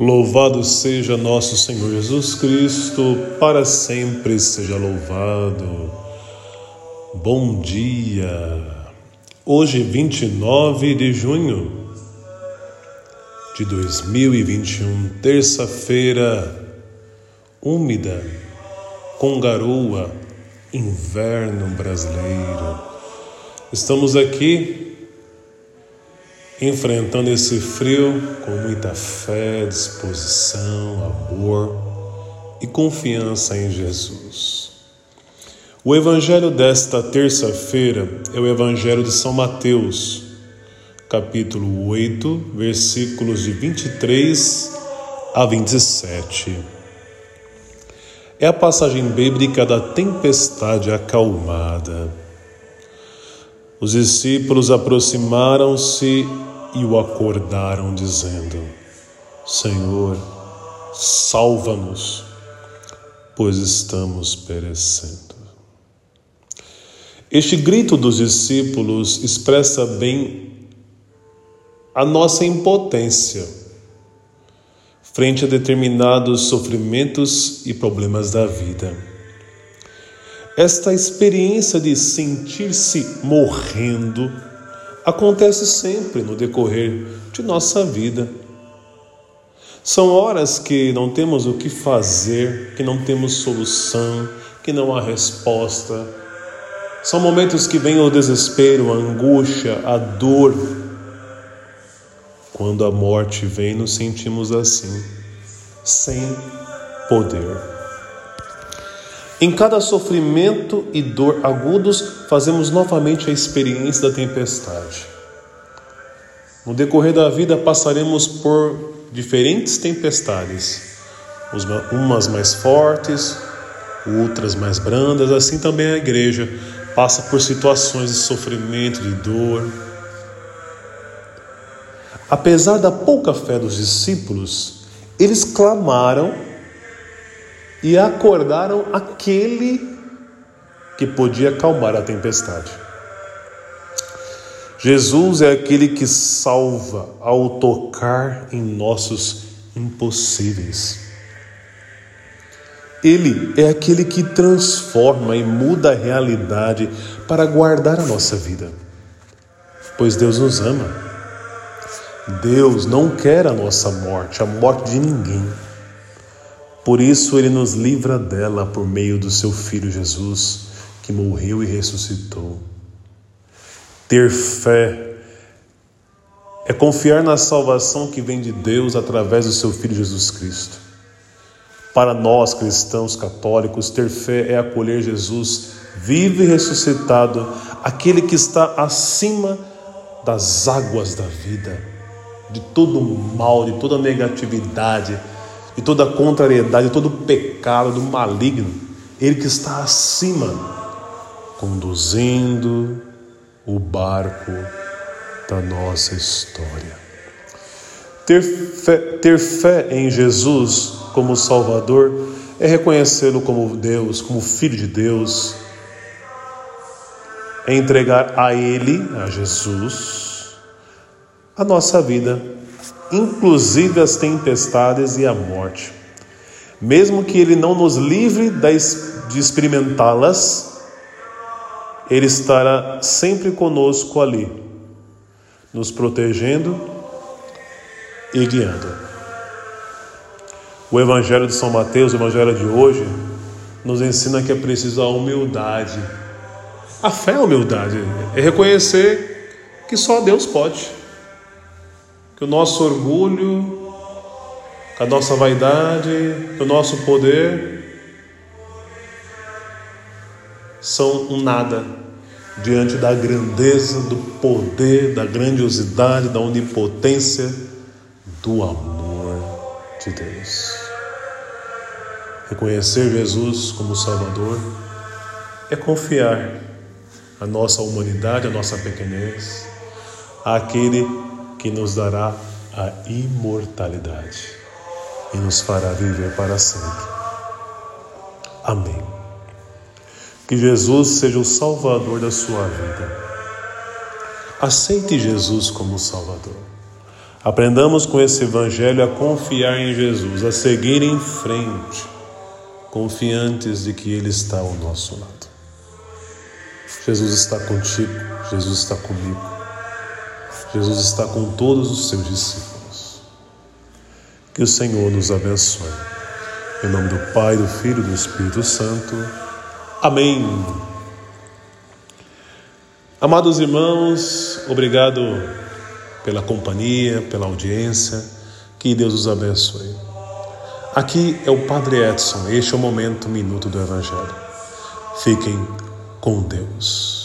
Louvado seja nosso Senhor Jesus Cristo, para sempre seja louvado. Bom dia. Hoje, 29 de junho de 2021, terça-feira, úmida, com garoa, inverno brasileiro. Estamos aqui enfrentando esse frio com muita fé, disposição, amor e confiança em Jesus. O evangelho desta terça-feira é o evangelho de São Mateus, capítulo 8, versículos de 23 a 27. É a passagem bíblica da tempestade acalmada. Os discípulos aproximaram-se e o acordaram, dizendo: Senhor, salva-nos, pois estamos perecendo. Este grito dos discípulos expressa bem a nossa impotência frente a determinados sofrimentos e problemas da vida. Esta experiência de sentir-se morrendo acontece sempre no decorrer de nossa vida. São horas que não temos o que fazer, que não temos solução, que não há resposta. São momentos que vem o desespero, a angústia, a dor. Quando a morte vem, nos sentimos assim, sem poder. Em cada sofrimento e dor agudos, fazemos novamente a experiência da tempestade. No decorrer da vida, passaremos por diferentes tempestades, umas mais fortes, outras mais brandas, assim também a igreja passa por situações de sofrimento, de dor. Apesar da pouca fé dos discípulos, eles clamaram e acordaram aquele que podia acalmar a tempestade. Jesus é aquele que salva ao tocar em nossos impossíveis. Ele é aquele que transforma e muda a realidade para guardar a nossa vida. Pois Deus nos ama. Deus não quer a nossa morte, a morte de ninguém. Por isso ele nos livra dela por meio do seu Filho Jesus, que morreu e ressuscitou. Ter fé é confiar na salvação que vem de Deus através do seu Filho Jesus Cristo. Para nós cristãos católicos, ter fé é acolher Jesus vivo e ressuscitado, aquele que está acima das águas da vida, de todo mal, de toda negatividade de toda contrariedade, de todo pecado, do maligno. Ele que está acima, conduzindo o barco da nossa história. Ter fé, ter fé em Jesus como Salvador é reconhecê-lo como Deus, como Filho de Deus, é entregar a Ele, a Jesus, a nossa vida inclusive as tempestades e a morte. Mesmo que Ele não nos livre de experimentá-las, Ele estará sempre conosco ali, nos protegendo e guiando. O Evangelho de São Mateus, o Evangelho de hoje, nos ensina que é preciso a humildade. A fé é a humildade, é reconhecer que só Deus pode que o nosso orgulho, a nossa vaidade, o nosso poder são um nada diante da grandeza, do poder, da grandiosidade, da onipotência, do amor de Deus. Reconhecer Jesus como Salvador é confiar a nossa humanidade, a nossa pequenez, àquele que nos dará a imortalidade e nos fará viver para sempre. Amém. Que Jesus seja o Salvador da sua vida. Aceite Jesus como Salvador. Aprendamos com esse Evangelho a confiar em Jesus, a seguir em frente, confiantes de que Ele está ao nosso lado. Jesus está contigo, Jesus está comigo, Jesus está com todos os seus discípulos. Que o Senhor nos abençoe. Em nome do Pai, do Filho e do Espírito Santo. Amém. Amados irmãos, obrigado pela companhia, pela audiência. Que Deus os abençoe. Aqui é o Padre Edson. Este é o momento, minuto do Evangelho. Fiquem com Deus.